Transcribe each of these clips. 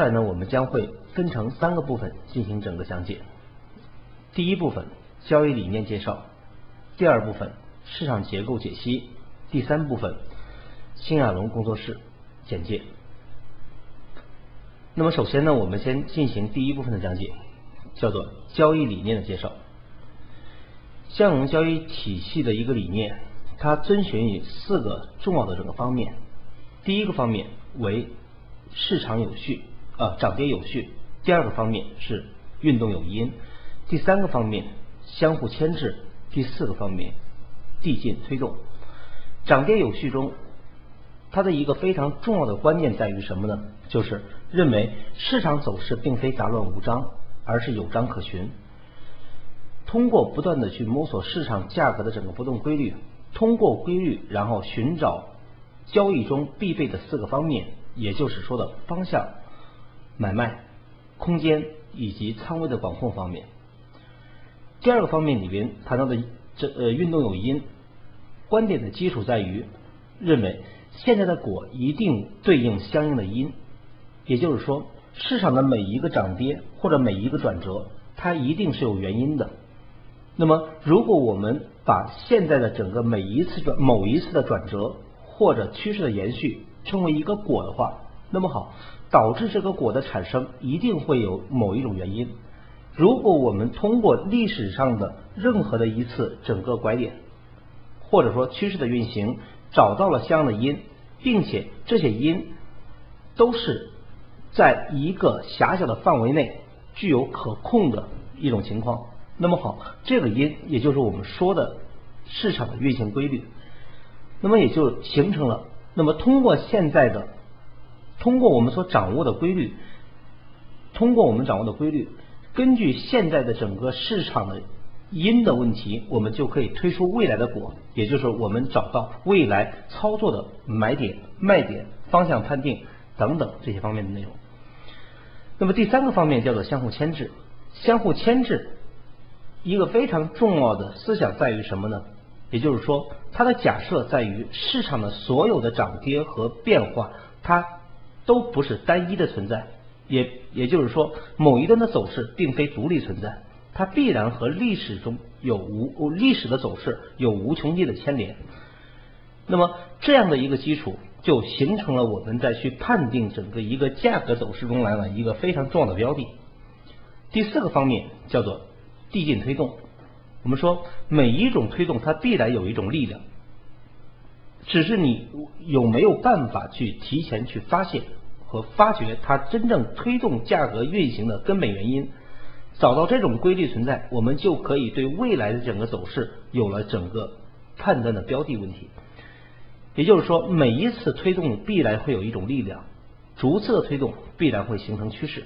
下来呢，我们将会分成三个部分进行整个讲解。第一部分交易理念介绍，第二部分市场结构解析，第三部分新亚龙工作室简介。那么首先呢，我们先进行第一部分的讲解，叫做交易理念的介绍。向荣交易体系的一个理念，它遵循于四个重要的这个方面。第一个方面为市场有序啊，涨跌有序；第二个方面是运动有因；第三个方面相互牵制；第四个方面递进推动。涨跌有序中，它的一个非常重要的关键在于什么呢？就是认为市场走势并非杂乱无章，而是有章可循。通过不断的去摸索市场价格的整个波动规律，通过规律，然后寻找交易中必备的四个方面，也就是说的方向、买卖、空间以及仓位的管控方面。第二个方面里边谈到的这呃运动有因，观点的基础在于认为现在的果一定对应相应的因，也就是说市场的每一个涨跌或者每一个转折，它一定是有原因的。那么，如果我们把现在的整个每一次转某一次的转折或者趋势的延续称为一个果的话，那么好，导致这个果的产生一定会有某一种原因。如果我们通过历史上的任何的一次整个拐点，或者说趋势的运行，找到了相应的因，并且这些因都是在一个狭小的范围内具有可控的一种情况。那么好，这个因也就是我们说的市场的运行规律，那么也就形成了。那么通过现在的，通过我们所掌握的规律，通过我们掌握的规律，根据现在的整个市场的因的问题，我们就可以推出未来的果，也就是我们找到未来操作的买点、卖点、方向判定等等这些方面的内容。那么第三个方面叫做相互牵制，相互牵制。一个非常重要的思想在于什么呢？也就是说，它的假设在于市场的所有的涨跌和变化，它都不是单一的存在，也也就是说，某一段的走势并非独立存在，它必然和历史中有无历史的走势有无穷尽的牵连。那么这样的一个基础，就形成了我们在去判定整个一个价格走势中来了一个非常重要的标的。第四个方面叫做。递进推动，我们说每一种推动它必然有一种力量，只是你有没有办法去提前去发现和发掘它真正推动价格运行的根本原因，找到这种规律存在，我们就可以对未来的整个走势有了整个判断的标的问题。也就是说，每一次推动必然会有一种力量，逐次的推动必然会形成趋势。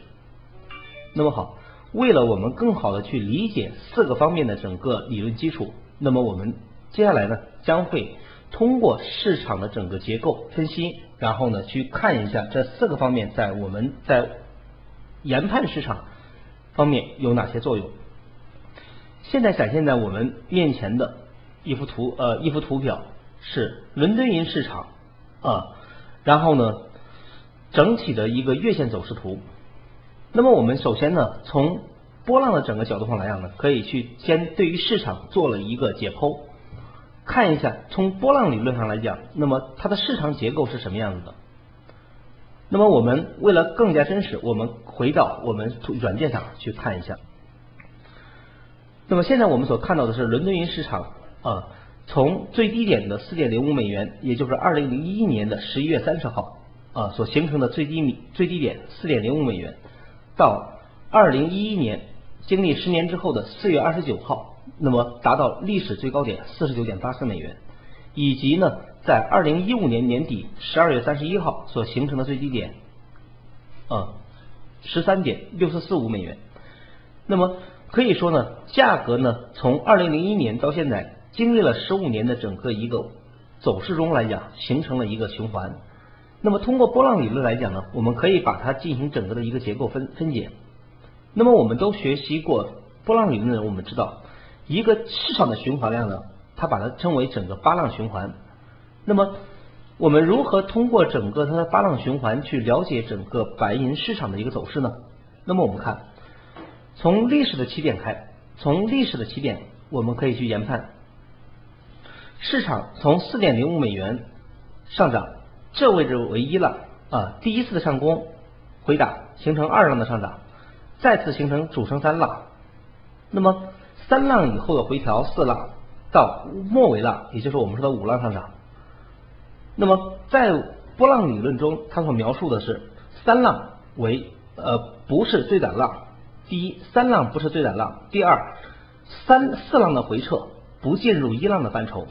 那么好。为了我们更好的去理解四个方面的整个理论基础，那么我们接下来呢将会通过市场的整个结构分析，然后呢去看一下这四个方面在我们在研判市场方面有哪些作用。现在展现在我们面前的一幅图，呃，一幅图表是伦敦银市场啊，然后呢整体的一个月线走势图。那么我们首先呢，从波浪的整个角度上来讲呢，可以去先对于市场做了一个解剖，看一下从波浪理论上来讲，那么它的市场结构是什么样子的。那么我们为了更加真实，我们回到我们软件上去看一下。那么现在我们所看到的是伦敦银市场啊，从最低点的四点零五美元，也就是二零零一年的十一月三十号啊所形成的最低米最低点四点零五美元。到二零一一年，经历十年之后的四月二十九号，那么达到历史最高点四十九点八四美元，以及呢，在二零一五年年底十二月三十一号所形成的最低点，啊，十三点六四四五美元。那么可以说呢，价格呢，从二零零一年到现在，经历了十五年的整个一个走势中来讲，形成了一个循环。那么通过波浪理论来讲呢，我们可以把它进行整个的一个结构分分解。那么我们都学习过波浪理论的人，我们知道一个市场的循环量呢，它把它称为整个八浪循环。那么我们如何通过整个它的八浪循环去了解整个白银市场的一个走势呢？那么我们看，从历史的起点开，从历史的起点，我们可以去研判，市场从四点零五美元上涨，这位置为一浪啊，第一次的上攻回打形成二浪的上涨，再次形成主升三浪，那么三浪以后的回调四浪到末尾浪，也就是我们说的五浪上涨。那么在波浪理论中，它所描述的是三浪为呃不是最短浪。第一，三浪不是最短浪；第二，三四浪的回撤不进入一浪的范畴。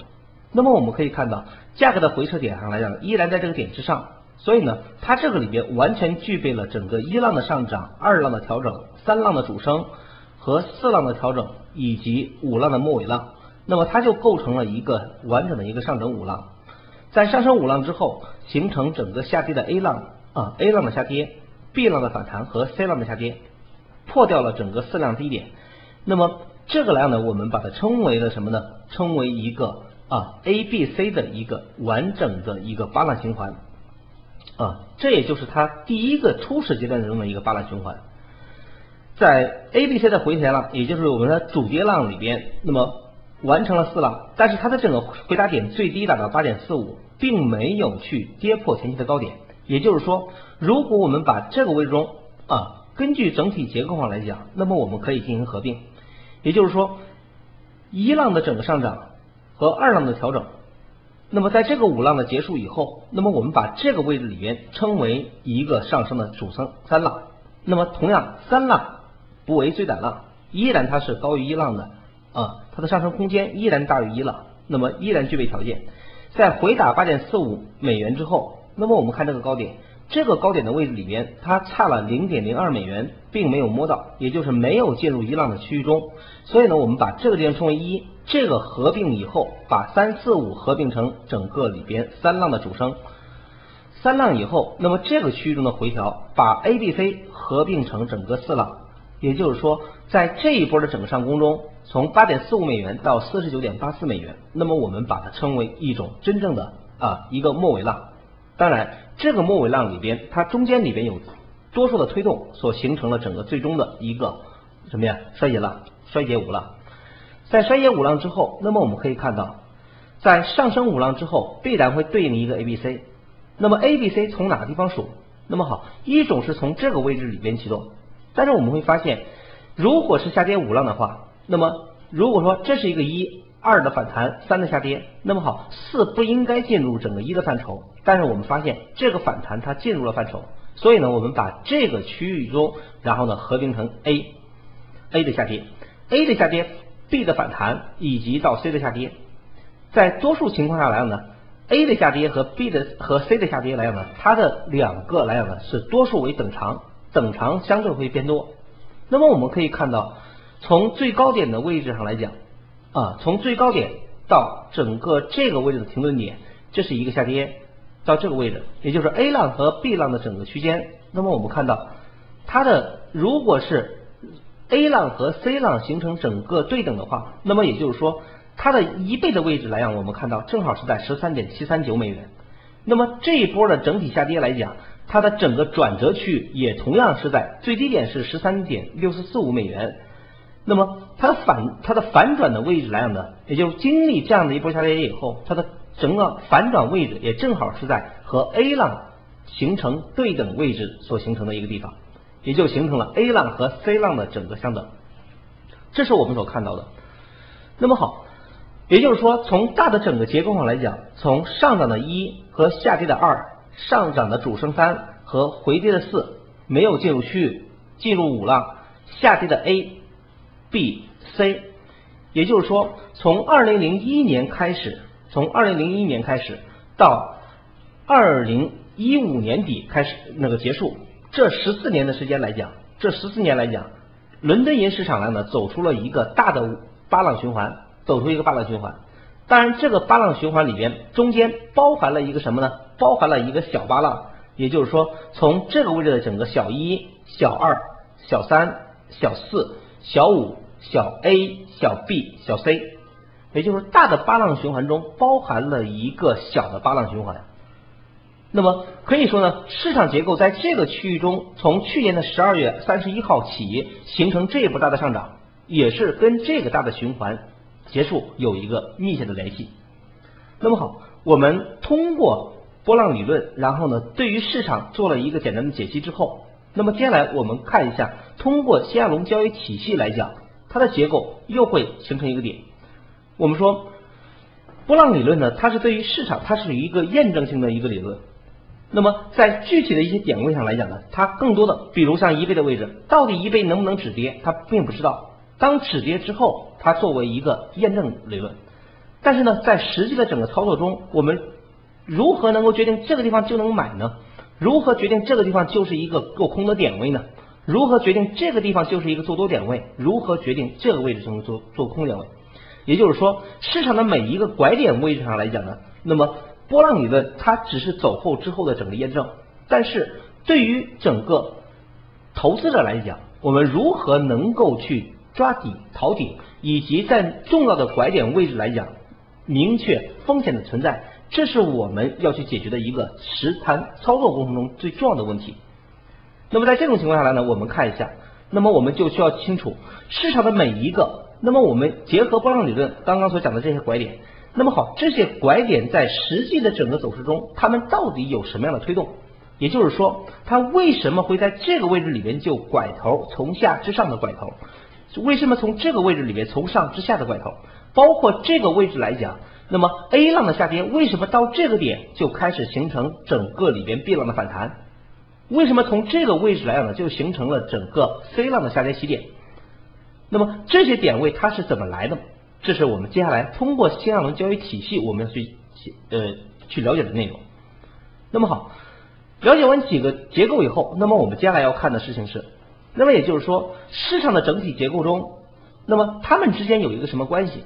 那么我们可以看到，价格的回撤点上来讲，依然在这个点之上。所以呢，它这个里边完全具备了整个一浪的上涨、二浪的调整、三浪的主升和四浪的调整以及五浪的末尾浪。那么它就构成了一个完整的一个上整五浪。在上升五浪之后，形成整个下跌的 A 浪啊，A 浪的下跌，B 浪的反弹和 C 浪的下跌，破掉了整个四浪低点。那么这个量呢，我们把它称为了什么呢？称为一个啊 A B C 的一个完整的一个八浪循环啊，这也就是它第一个初始阶段中的一个八浪循环。在 A B C 的回填浪，也就是我们的主跌浪里边，那么。完成了四浪，但是它的整个回答点最低达到八点四五，并没有去跌破前期的高点。也就是说，如果我们把这个位置中啊，根据整体结构上来讲，那么我们可以进行合并。也就是说，一浪的整个上涨和二浪的调整，那么在这个五浪的结束以后，那么我们把这个位置里边称为一个上升的主升三浪。那么同样，三浪不为最短浪，依然它是高于一浪的。啊，它的上升空间依然大于一浪，那么依然具备条件。在回打八点四五美元之后，那么我们看这个高点，这个高点的位置里边，它差了零点零二美元，并没有摸到，也就是没有进入一浪的区域中。所以呢，我们把这个地方称为一，这个合并以后，把三四五合并成整个里边三浪的主升，三浪以后，那么这个区域中的回调，把 A、B、C 合并成整个四浪。也就是说，在这一波的整个上攻中，从八点四五美元到四十九点八四美元，那么我们把它称为一种真正的啊一个末尾浪。当然，这个末尾浪里边，它中间里边有多数的推动，所形成了整个最终的一个什么呀衰竭浪、衰竭五浪。在衰竭五浪之后，那么我们可以看到，在上升五浪之后，必然会对应一个 A、B、C。那么 A、B、C 从哪个地方数？那么好，一种是从这个位置里边启动。但是我们会发现，如果是下跌五浪的话，那么如果说这是一个一二的反弹，三的下跌，那么好，四不应该进入整个一的范畴。但是我们发现这个反弹它进入了范畴，所以呢，我们把这个区域中，然后呢合并成 A，A 的下跌，A 的下跌，B 的反弹以及到 C 的下跌，在多数情况下来讲呢，A 的下跌和 B 的和 C 的下跌来讲呢，它的两个来讲呢是多数为等长。等长相对会偏多，那么我们可以看到，从最高点的位置上来讲，啊，从最高点到整个这个位置的停顿点，这是一个下跌，到这个位置，也就是 A 浪和 B 浪的整个区间。那么我们看到，它的如果是 A 浪和 C 浪形成整个对等的话，那么也就是说，它的一倍的位置来讲，我们看到正好是在十三点七三九美元。那么这一波的整体下跌来讲，它的整个转折区域也同样是在最低点是十三点六四四五美元，那么它的反它的反转的位置来讲呢，也就是经历这样的一波下跌以后，它的整个反转位置也正好是在和 A 浪形成对等位置所形成的一个地方，也就形成了 A 浪和 C 浪的整个相等，这是我们所看到的。那么好，也就是说从大的整个结构上来讲，从上涨的一和下跌的二。上涨的主升三和回跌的四没有进入区域，进入五浪，下跌的 A、B、C，也就是说，从二零零一年开始，从二零零一年开始到二零一五年底开始那个结束，这十四年的时间来讲，这十四年来讲，伦敦银市场上呢走出了一个大的八浪循环，走出一个八浪循环。当然，这个八浪循环里边中间包含了一个什么呢？包含了一个小八浪，也就是说，从这个位置的整个小一、小二、小三、小四、小五、小 A、小 B、小 C，也就是大的八浪循环中包含了一个小的八浪循环。那么可以说呢，市场结构在这个区域中，从去年的十二月三十一号起形成这一波大的上涨，也是跟这个大的循环结束有一个密切的联系。那么好，我们通过波浪理论，然后呢，对于市场做了一个简单的解析之后，那么接下来我们看一下，通过新亚龙交易体系来讲，它的结构又会形成一个点。我们说波浪理论呢，它是对于市场，它是一个验证性的一个理论。那么在具体的一些点位上来讲呢，它更多的，比如像一倍的位置，到底一倍能不能止跌，它并不知道。当止跌之后，它作为一个验证理论。但是呢，在实际的整个操作中，我们如何能够决定这个地方就能买呢？如何决定这个地方就是一个做空的点位呢？如何决定这个地方就是一个做多点位？如何决定这个位置就能做做空点位？也就是说，市场的每一个拐点位置上来讲呢，那么。波浪理论它只是走后之后的整个验证，但是对于整个投资者来讲，我们如何能够去抓底逃顶，以及在重要的拐点位置来讲，明确风险的存在，这是我们要去解决的一个实盘操作过程中最重要的问题。那么在这种情况下来呢，我们看一下，那么我们就需要清楚市场的每一个，那么我们结合波浪理论刚刚所讲的这些拐点。那么好，这些拐点在实际的整个走势中，它们到底有什么样的推动？也就是说，它为什么会在这个位置里边就拐头，从下至上的拐头？为什么从这个位置里面从上至下的拐头？包括这个位置来讲，那么 A 浪的下跌为什么到这个点就开始形成整个里边 B 浪的反弹？为什么从这个位置来讲呢，就形成了整个 C 浪的下跌起点？那么这些点位它是怎么来的？这是我们接下来通过新亚龙交易体系我们要去呃去了解的内容。那么好，了解完几个结构以后，那么我们接下来要看的事情是，那么也就是说市场的整体结构中，那么它们之间有一个什么关系？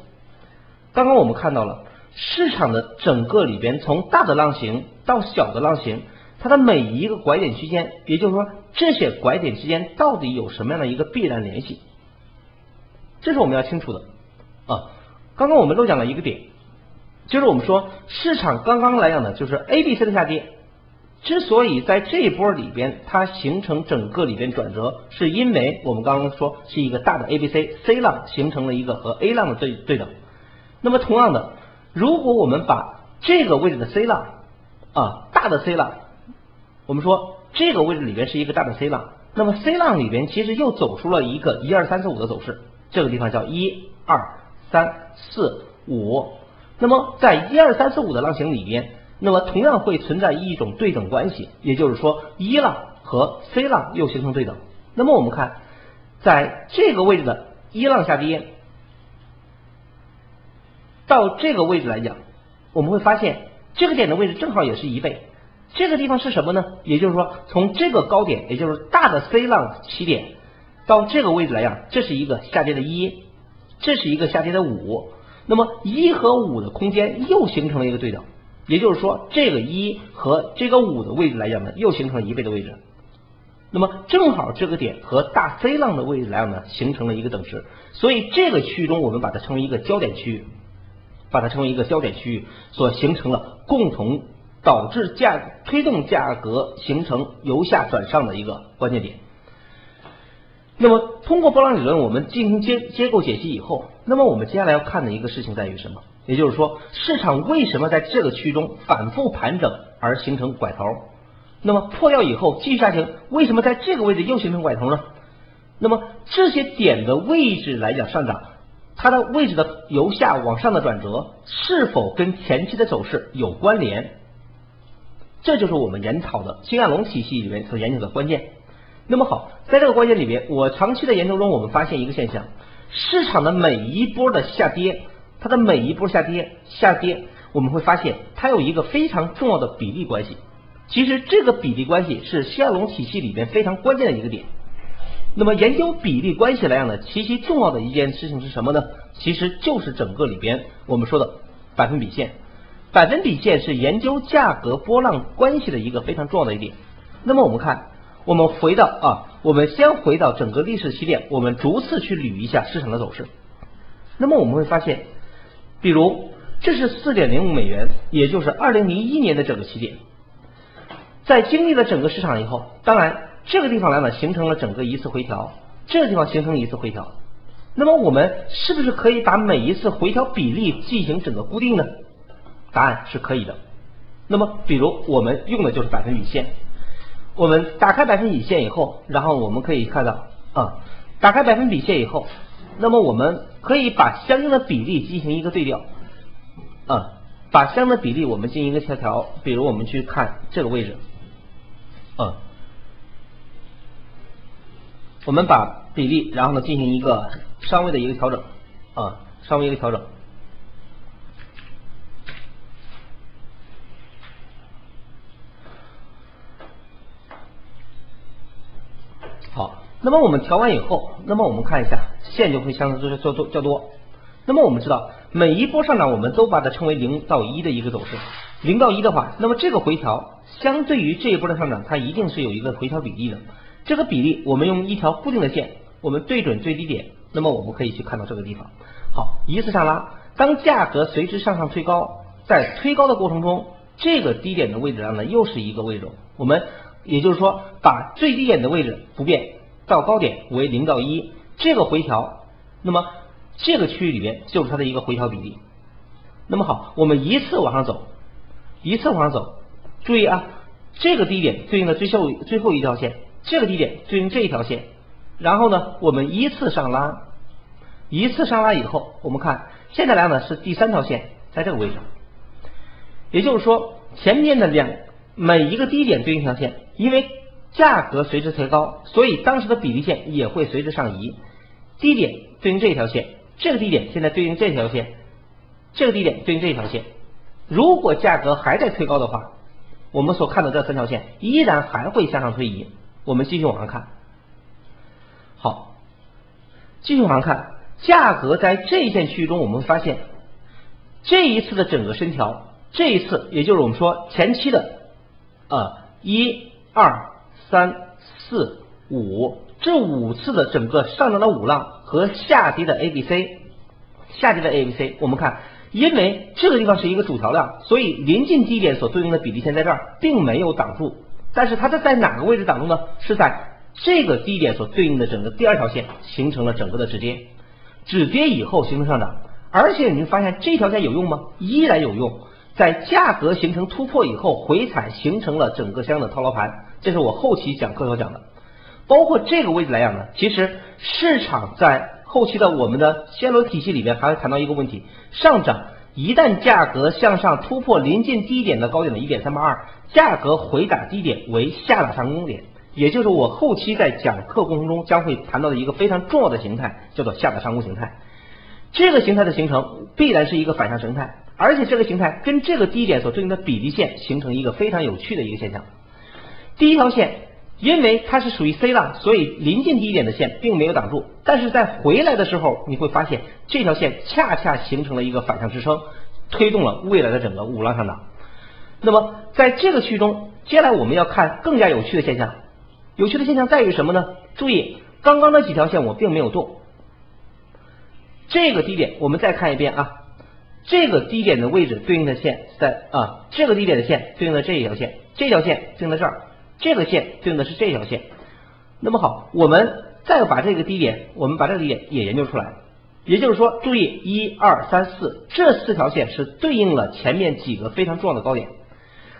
刚刚我们看到了市场的整个里边，从大的浪形到小的浪形，它的每一个拐点区间，也就是说这些拐点之间到底有什么样的一个必然联系？这是我们要清楚的。啊，刚刚我们漏讲了一个点，就是我们说市场刚刚来讲的，就是 A、B、C 的下跌，之所以在这一波里边它形成整个里边转折，是因为我们刚刚说是一个大的 A、B、C C 浪形成了一个和 A 浪的对对等。那么同样的，如果我们把这个位置的 C 浪啊大的 C 浪，我们说这个位置里边是一个大的 C 浪，那么 C 浪里边其实又走出了一个一二三四五的走势，这个地方叫一二。三四五，那么在一二三四五的浪形里边，那么同样会存在一种对等关系，也就是说一浪和 C 浪又形成对等。那么我们看，在这个位置的一浪下跌，到这个位置来讲，我们会发现这个点的位置正好也是一倍。这个地方是什么呢？也就是说，从这个高点，也就是大的 C 浪起点，到这个位置来讲，这是一个下跌的一。这是一个下跌的五，那么一和五的空间又形成了一个对等，也就是说这个一和这个五的位置来讲呢，又形成了一倍的位置。那么正好这个点和大 C 浪的位置来讲呢，形成了一个等值，所以这个区域中我们把它称为一个焦点区域，把它称为一个焦点区域所形成了共同导致价推动价格形成由下转上的一个关键点。那么，通过波浪理论，我们进行结结构解析以后，那么我们接下来要看的一个事情在于什么？也就是说，市场为什么在这个区中反复盘整而形成拐头？那么破掉以后继续下行，为什么在这个位置又形成拐头呢？那么这些点的位置来讲上涨，它的位置的由下往上的转折是否跟前期的走势有关联？这就是我们研讨的新亚龙体系里面所研究的关键。那么好，在这个关键里边，我长期的研究中，我们发现一个现象：市场的每一波的下跌，它的每一波下跌下跌，我们会发现它有一个非常重要的比例关系。其实这个比例关系是西亚龙体系里边非常关键的一个点。那么研究比例关系来讲呢，极其重要的一件事情是什么呢？其实就是整个里边我们说的百分比线。百分比线是研究价格波浪关系的一个非常重要的一点。那么我们看。我们回到啊，我们先回到整个历史起点，我们逐次去捋一下市场的走势。那么我们会发现，比如这是四点零五美元，也就是二零零一年的整个起点。在经历了整个市场以后，当然这个地方来呢形成了整个一次回调，这个地方形成一次回调，那么我们是不是可以把每一次回调比例进行整个固定呢？答案是可以的。那么比如我们用的就是百分比线，我们打开百分比线以后，然后我们可以看到啊，打开百分比线以后，那么我们可以把相应的比例进行一个对调，啊。把相应的比例我们进行一个协调，比如我们去看这个位置，啊，我们把比例然后呢进行一个稍微的一个调整，啊，稍微一个调整。好，那么我们调完以后，那么我们看一下线就会相对较多较多。那么我们知道，每一波上涨，我们都把它称为零到一的一个走势。零到一的话，那么这个回调相对于这一波的上涨，它一定是有一个回调比例的。这个比例，我们用一条固定的线，我们对准最低点，那么我们可以去看到这个地方。好，一次上拉，当价格随之向上推高，在推高的过程中，这个低点的位置上呢，又是一个位置。我们也就是说，把最低点的位置不变，到高点为零到一，这个回调，那么。这个区域里边就是它的一个回调比例。那么好，我们一次往上走，一次往上走，注意啊，这个低点对应的最后最后一条线，这个低点对应这一条线，然后呢，我们依次上拉，一次上拉以后，我们看现在来呢是第三条线在这个位置，也就是说前面的两每一个低点对应一条线，因为价格随之推高，所以当时的比例线也会随之上移，低点对应这一条线。这个低点现在对应这条线，这个低点对应这条线。如果价格还在推高的话，我们所看到这三条线依然还会向上推移。我们继续往上看，好，继续往上看，价格在这一线区域中，我们发现这一次的整个深调，这一次也就是我们说前期的啊一二三四五。这五次的整个上涨的五浪和下跌的 A B C，下跌的 A B C，我们看，因为这个地方是一个主调量，所以临近低点所对应的比例线在这儿，并没有挡住。但是它是在哪个位置挡住呢？是在这个低点所对应的整个第二条线形成了整个的止跌，止跌以后形成上涨。而且你会发现这条线有用吗？依然有用，在价格形成突破以后回踩形成了整个相应的套牢盘，这是我后期讲课所讲的。包括这个位置来讲呢，其实市场在后期的我们的暹罗体系里面还会谈到一个问题：上涨一旦价格向上突破临近低点的高点的一点三八二，价格回打低点为下打上攻点，也就是我后期在讲课过程中将会谈到的一个非常重要的形态，叫做下打上攻形态。这个形态的形成必然是一个反向形态，而且这个形态跟这个低点所对应的比例线形成一个非常有趣的一个现象。第一条线。因为它是属于 C 浪，所以临近低点的线并没有挡住，但是在回来的时候，你会发现这条线恰恰形成了一个反向支撑，推动了未来的整个五浪上涨。那么在这个区中，接下来我们要看更加有趣的现象。有趣的现象在于什么呢？注意，刚刚那几条线我并没有动。这个低点我们再看一遍啊，这个低点的位置对应的线在啊，这个低点的线对应的这一条线，这条线对应在这儿。这个线对应的是这条线，那么好，我们再把这个低点，我们把这个低点也研究出来，也就是说，注意一二三四这四条线是对应了前面几个非常重要的高点。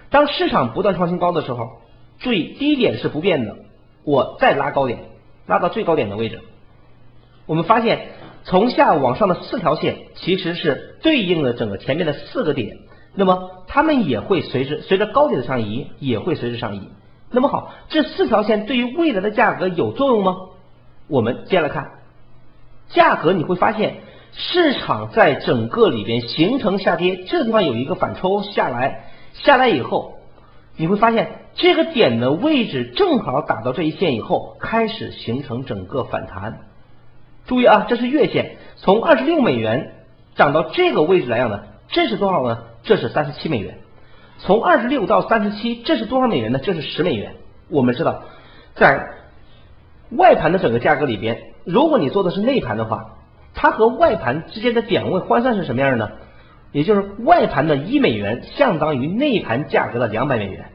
当市场不断创新高的时候，注意低点是不变的，我再拉高点，拉到最高点的位置，我们发现从下往上的四条线其实是对应了整个前面的四个点，那么它们也会随之随着高点的上移，也会随之上移。那么好，这四条线对于未来的价格有作用吗？我们接下来看价格，你会发现市场在整个里边形成下跌，这地方有一个反抽下来，下来以后，你会发现这个点的位置正好打到这一线以后，开始形成整个反弹。注意啊，这是月线，从二十六美元涨到这个位置来讲呢，这是多少呢？这是三十七美元。从二十六到三十七，这是多少美元呢？这是十美元。我们知道，在外盘的整个价格里边，如果你做的是内盘的话，它和外盘之间的点位换算是什么样的呢？也就是外盘的一美元相当于内盘价格的两百美元。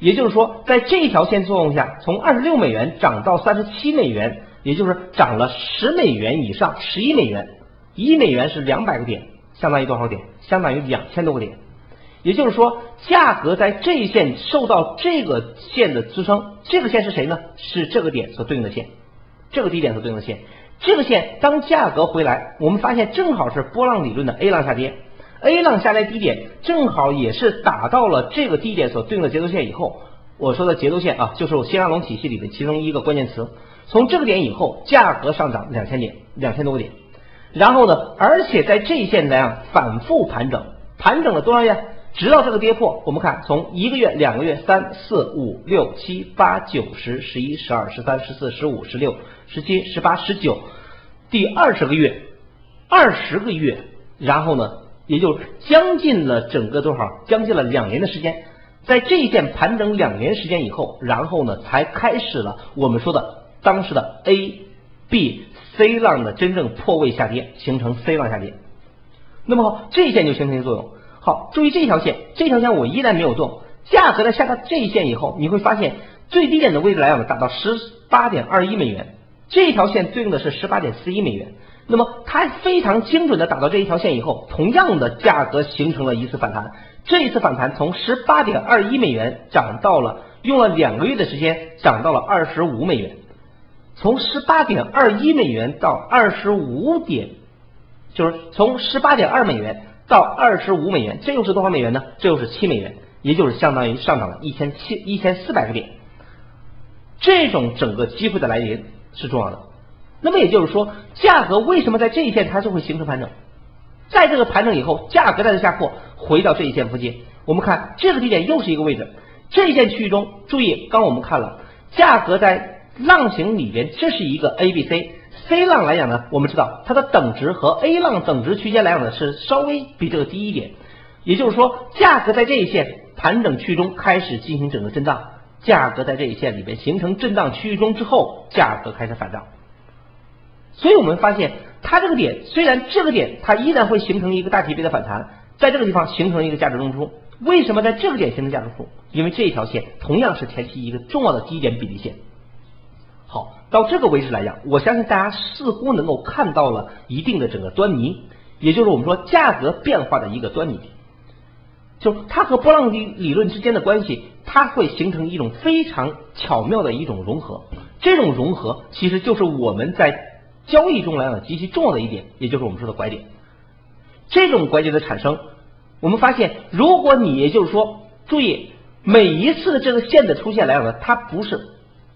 也就是说，在这条线作用下，从二十六美元涨到三十七美元，也就是涨了十美元以上，十一美元，一美元是两百个点，相当于多少点？相当于两千多个点。也就是说，价格在这一线受到这个线的支撑，这个线是谁呢？是这个点所对应的线，这个低点所对应的线。这个线当价格回来，我们发现正好是波浪理论的 A 浪下跌，A 浪下来低点正好也是打到了这个低点所对应的节奏线以后，我说的节奏线啊，就是我新亚龙体系里的其中一个关键词。从这个点以后，价格上涨两千点，两千多个点，然后呢，而且在这一线来讲反复盘整，盘整了多少月？直到这个跌破，我们看从一个月、两个月、三四五六七八九十十一十二十三十四十五十六十七十八十九，第二十个月，二十个月，然后呢，也就将近了整个多少？将近了两年的时间，在这一线盘整两年时间以后，然后呢，才开始了我们说的当时的 A、B、C 浪的真正破位下跌，形成 C 浪下跌。那么好，这一线就形成作用。好，注意这条线，这条线我依然没有动，价格在下到这一线以后，你会发现最低点的位置来讲呢，达到十八点二一美元，这条线对应的是十八点四一美元，那么它非常精准的打到这一条线以后，同样的价格形成了一次反弹，这一次反弹从十八点二一美元涨到了用了两个月的时间涨到了二十五美元，从十八点二一美元到二十五点，就是从十八点二美元。到二十五美元，这又是多少美元呢？这又是七美元，也就是相当于上涨了一千七一千四百个点。这种整个机会的来临是重要的。那么也就是说，价格为什么在这一线它就会形成盘整？在这个盘整以后，价格再次下破，回到这一线附近，我们看这个低点又是一个位置。这一线区域中，注意，刚我们看了，价格在浪形里边，这是一个 A B C。C 浪来讲呢，我们知道它的等值和 A 浪等值区间来讲呢是稍微比这个低一点，也就是说价格在这一线盘整区中开始进行整个震荡，价格在这一线里边形成震荡区域中之后，价格开始反涨。所以我们发现它这个点虽然这个点它依然会形成一个大级别的反弹，在这个地方形成一个价值中枢。为什么在这个点形成价值中枢？因为这一条线同样是前期一个重要的低点比例线。好。到这个位置来讲，我相信大家似乎能够看到了一定的整个端倪，也就是我们说价格变化的一个端倪，就它和波浪理理论之间的关系，它会形成一种非常巧妙的一种融合。这种融合其实就是我们在交易中来讲极其重要的一点，也就是我们说的拐点。这种拐点的产生，我们发现，如果你也就是说，注意每一次这个线的出现来讲呢，它不是。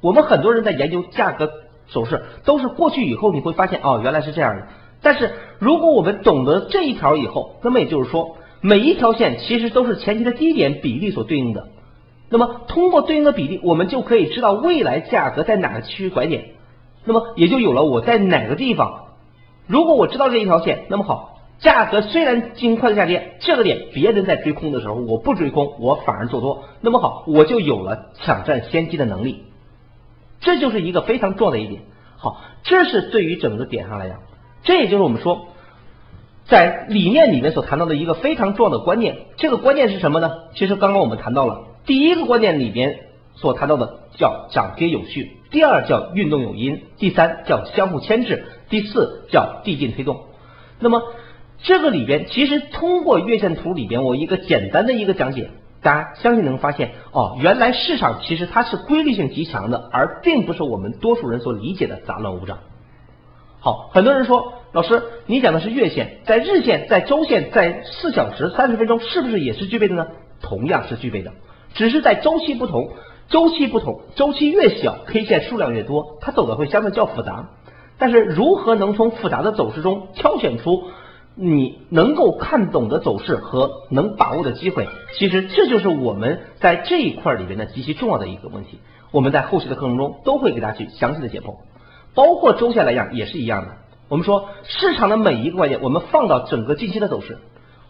我们很多人在研究价格走势，都是过去以后你会发现哦，原来是这样的。但是如果我们懂得这一条以后，那么也就是说，每一条线其实都是前期的低点比例所对应的。那么通过对应的比例，我们就可以知道未来价格在哪个区域拐点。那么也就有了我在哪个地方。如果我知道这一条线，那么好，价格虽然进行快速下跌，这个点别人在追空的时候，我不追空，我反而做多。那么好，我就有了抢占先机的能力。这就是一个非常重要的一点。好，这是对于整个点上来讲，这也就是我们说，在理念里面所谈到的一个非常重要的观念。这个观念是什么呢？其实刚刚我们谈到了第一个观念里边所谈到的叫涨跌有序，第二叫运动有因，第三叫相互牵制，第四叫递进推动。那么这个里边其实通过月线图里边我一个简单的一个讲解。大家相信能发现哦，原来市场其实它是规律性极强的，而并不是我们多数人所理解的杂乱无章。好，很多人说老师，你讲的是月线，在日线、在周线、在四小时、三十分钟，是不是也是具备的呢？同样是具备的，只是在周期不同，周期不同，周期越小，K 线数量越多，它走的会相对较复杂。但是如何能从复杂的走势中挑选出？你能够看懂的走势和能把握的机会，其实这就是我们在这一块里边的极其重要的一个问题。我们在后续的课程中都会给大家去详细的解剖，包括周线来讲也是一样的。我们说市场的每一个关键，我们放到整个近期的走势。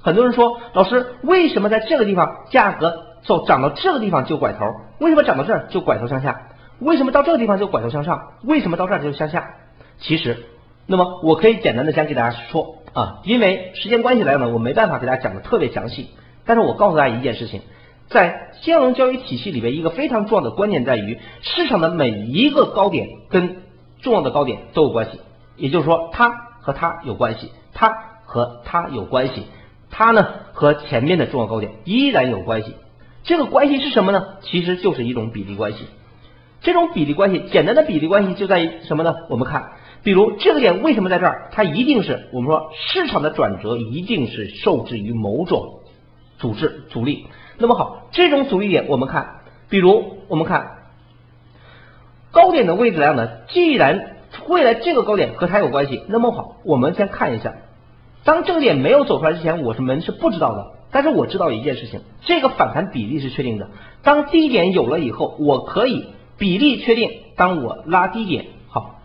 很多人说，老师为什么在这个地方价格走涨到这个地方就拐头？为什么涨到这儿就拐头向下？为什么到这个地方就拐头向上？为什么到这儿就向下？其实，那么我可以简单的先给大家说。啊，因为时间关系来呢，我没办法给大家讲的特别详细。但是我告诉大家一件事情，在金融交易体系里边，一个非常重要的关键在于，市场的每一个高点跟重要的高点都有关系，也就是说，它和它有关系，它和它有关系，它呢和前面的重要高点依然有关系。这个关系是什么呢？其实就是一种比例关系。这种比例关系，简单的比例关系就在于什么呢？我们看，比如这个点为什么在这儿？它一定是我们说市场的转折一定是受制于某种阻滞阻力。那么好，这种阻力点我们看，比如我们看高点的位置来呢，既然未来这个高点和它有关系，那么好，我们先看一下，当这个点没有走出来之前，我是们是不知道的，但是我知道一件事情，这个反弹比例是确定的。当低点有了以后，我可以比例确定，当我拉低点，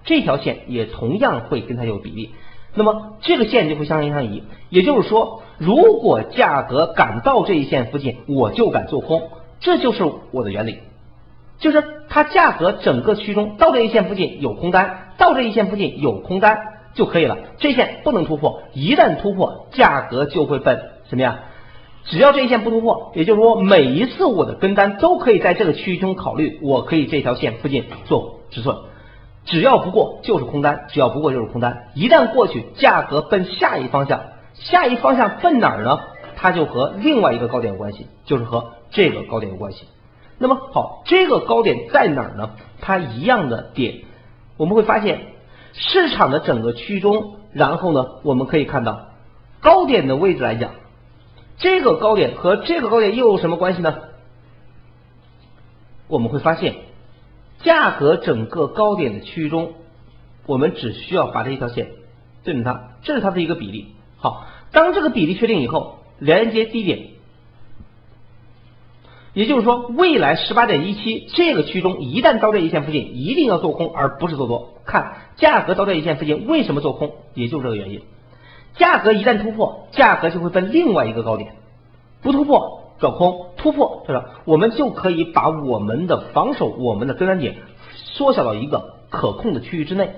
这条线也同样会跟它有比例。那么这个线就会相相宜，也就是说，如果价格敢到这一线附近，我就敢做空，这就是我的原理，就是它价格整个区中到这一线附近有空单，到这一线附近有空单就可以了，这一线不能突破，一旦突破，价格就会奔什么呀？只要这一线不突破，也就是说每一次我的跟单都可以在这个区域中考虑，我可以这条线附近做止损。只要不过就是空单，只要不过就是空单。一旦过去，价格奔下一方向，下一方向奔哪儿呢？它就和另外一个高点有关系，就是和这个高点有关系。那么好，这个高点在哪儿呢？它一样的点，我们会发现市场的整个区中，然后呢，我们可以看到高点的位置来讲，这个高点和这个高点又有什么关系呢？我们会发现。价格整个高点的区域中，我们只需要把这一条线对准它，这是它的一个比例。好，当这个比例确定以后，连接低点，也就是说，未来十八点一七这个区中，一旦到这一线附近，一定要做空，而不是做多。看价格到这一线附近，为什么做空？也就是这个原因。价格一旦突破，价格就会奔另外一个高点，不突破。转空突破，对吧？我们就可以把我们的防守、我们的跟单点缩小到一个可控的区域之内。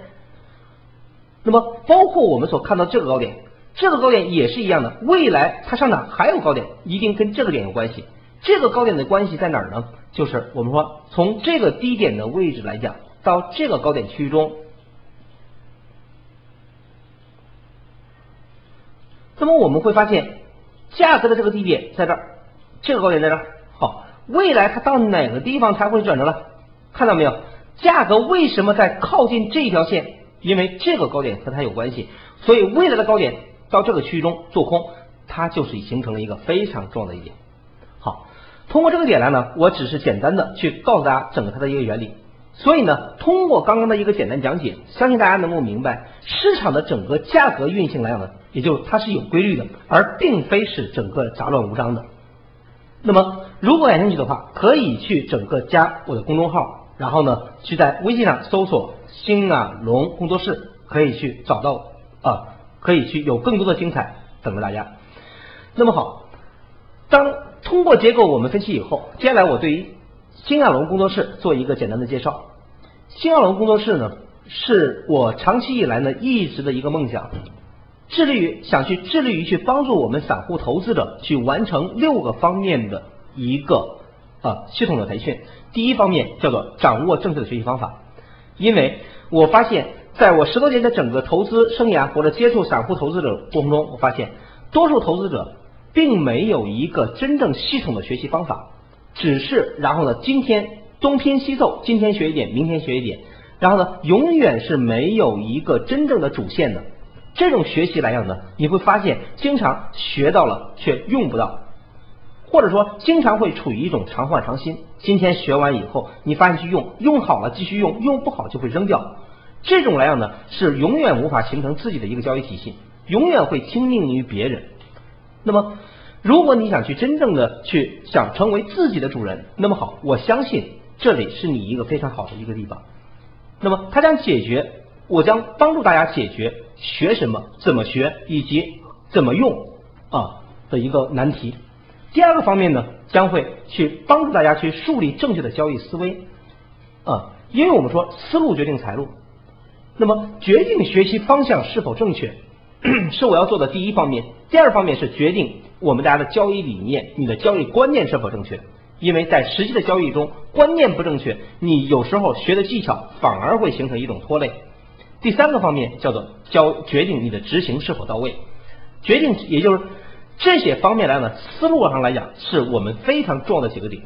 那么，包括我们所看到这个高点，这个高点也是一样的。未来它上涨还有高点，一定跟这个点有关系。这个高点的关系在哪儿呢？就是我们说，从这个低点的位置来讲，到这个高点区域中，那么我们会发现，价格的这个低点在这儿。这个高点在这，好，未来它到哪个地方才会转折了？看到没有？价格为什么在靠近这条线？因为这个高点和它有关系，所以未来的高点到这个区域中做空，它就是形成了一个非常重要的一点。好，通过这个点来呢，我只是简单的去告诉大家整个它的一个原理。所以呢，通过刚刚的一个简单讲解，相信大家能够明白市场的整个价格运行来讲呢，也就它是有规律的，而并非是整个杂乱无章的。那么，如果感兴趣的话，可以去整个加我的公众号，然后呢，去在微信上搜索“新啊龙工作室”，可以去找到啊，可以去有更多的精彩等着大家。那么好，当通过结构我们分析以后，接下来我对于新亚龙工作室做一个简单的介绍。新亚龙工作室呢，是我长期以来呢一直的一个梦想。致力于想去致力于去帮助我们散户投资者去完成六个方面的一个啊系统的培训。第一方面叫做掌握正确的学习方法，因为我发现在我十多年的整个投资生涯或者接触散户投资者过程中，我发现多数投资者并没有一个真正系统的学习方法，只是然后呢今天东拼西凑，今天学一点，明天学一点，然后呢永远是没有一个真正的主线的。这种学习来讲呢，你会发现经常学到了却用不到，或者说经常会处于一种常换常新。今天学完以后，你发现去用，用好了继续用，用不好就会扔掉。这种来讲呢，是永远无法形成自己的一个交易体系，永远会听命于别人。那么，如果你想去真正的去想成为自己的主人，那么好，我相信这里是你一个非常好的一个地方。那么，它将解决。我将帮助大家解决学什么、怎么学以及怎么用啊的一个难题。第二个方面呢，将会去帮助大家去树立正确的交易思维啊，因为我们说思路决定财路，那么决定学习方向是否正确 是我要做的第一方面。第二方面是决定我们大家的交易理念、你的交易观念是否正确。因为在实际的交易中，观念不正确，你有时候学的技巧反而会形成一种拖累。第三个方面叫做交决定你的执行是否到位，决定也就是这些方面来讲，思路上来讲是我们非常重要的几个点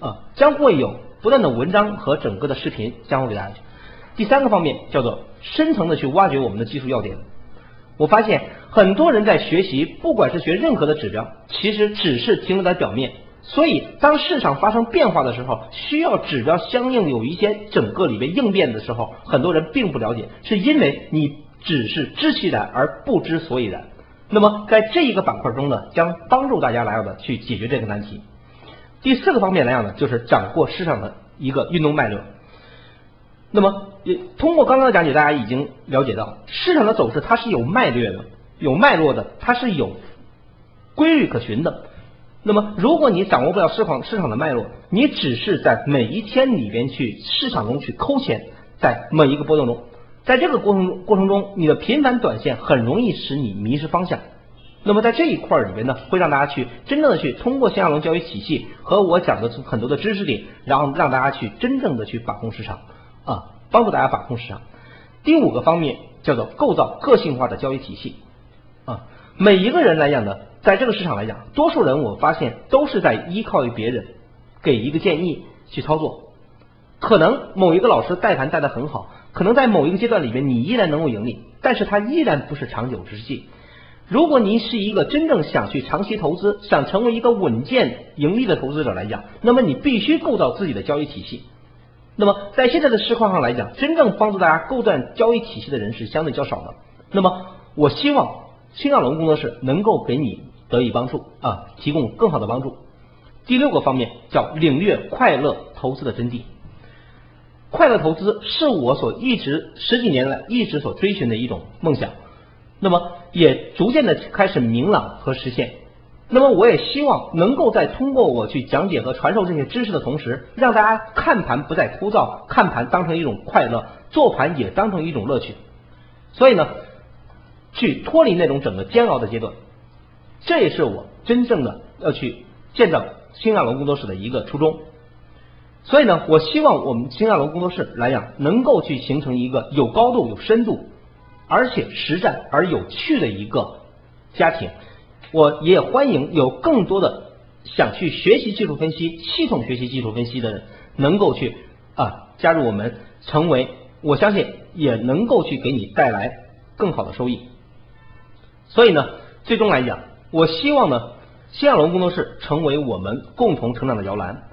啊，将会有不断的文章和整个的视频将会给大家。第三个方面叫做深层的去挖掘我们的技术要点。我发现很多人在学习，不管是学任何的指标，其实只是停留在表面。所以，当市场发生变化的时候，需要指标相应有一些整个里面应变的时候，很多人并不了解，是因为你只是知其然而不知所以然。那么，在这一个板块中呢，将帮助大家来的去解决这个难题。第四个方面来讲呢，就是掌握市场的一个运动脉络。那么，也通过刚刚的讲解，大家已经了解到，市场的走势它是有脉略的，有脉络的，它是有规律可循的。那么，如果你掌握不了市场市场的脉络，你只是在每一天里边去市场中去抠钱，在每一个波动中，在这个过程过程中，你的频繁短线很容易使你迷失方向。那么在这一块儿里边呢，会让大家去真正的去通过新亚龙交易体系和我讲的很多的知识点，然后让大家去真正的去把控市场啊，帮助大家把控市场。第五个方面叫做构造个性化的交易体系啊，每一个人来讲呢。在这个市场来讲，多数人我发现都是在依靠于别人给一个建议去操作。可能某一个老师带盘带的很好，可能在某一个阶段里面你依然能够盈利，但是它依然不是长久之计。如果您是一个真正想去长期投资、想成为一个稳健盈利的投资者来讲，那么你必须构造自己的交易体系。那么在现在的市况上来讲，真正帮助大家构建交易体系的人是相对较少的。那么我希望新亚龙工作室能够给你。得以帮助啊，提供更好的帮助。第六个方面叫领略快乐投资的真谛。快乐投资是我所一直十几年来一直所追寻的一种梦想，那么也逐渐的开始明朗和实现。那么我也希望能够在通过我去讲解和传授这些知识的同时，让大家看盘不再枯燥，看盘当成一种快乐，做盘也当成一种乐趣。所以呢，去脱离那种整个煎熬的阶段。这也是我真正的要去建造新亚龙工作室的一个初衷，所以呢，我希望我们新亚龙工作室来讲，能够去形成一个有高度、有深度，而且实战而有趣的一个家庭。我也欢迎有更多的想去学习技术分析、系统学习技术分析的人，能够去啊加入我们，成为我相信也能够去给你带来更好的收益。所以呢最终来讲我希望呢新亚龙工作室成为我们共同成长的摇篮。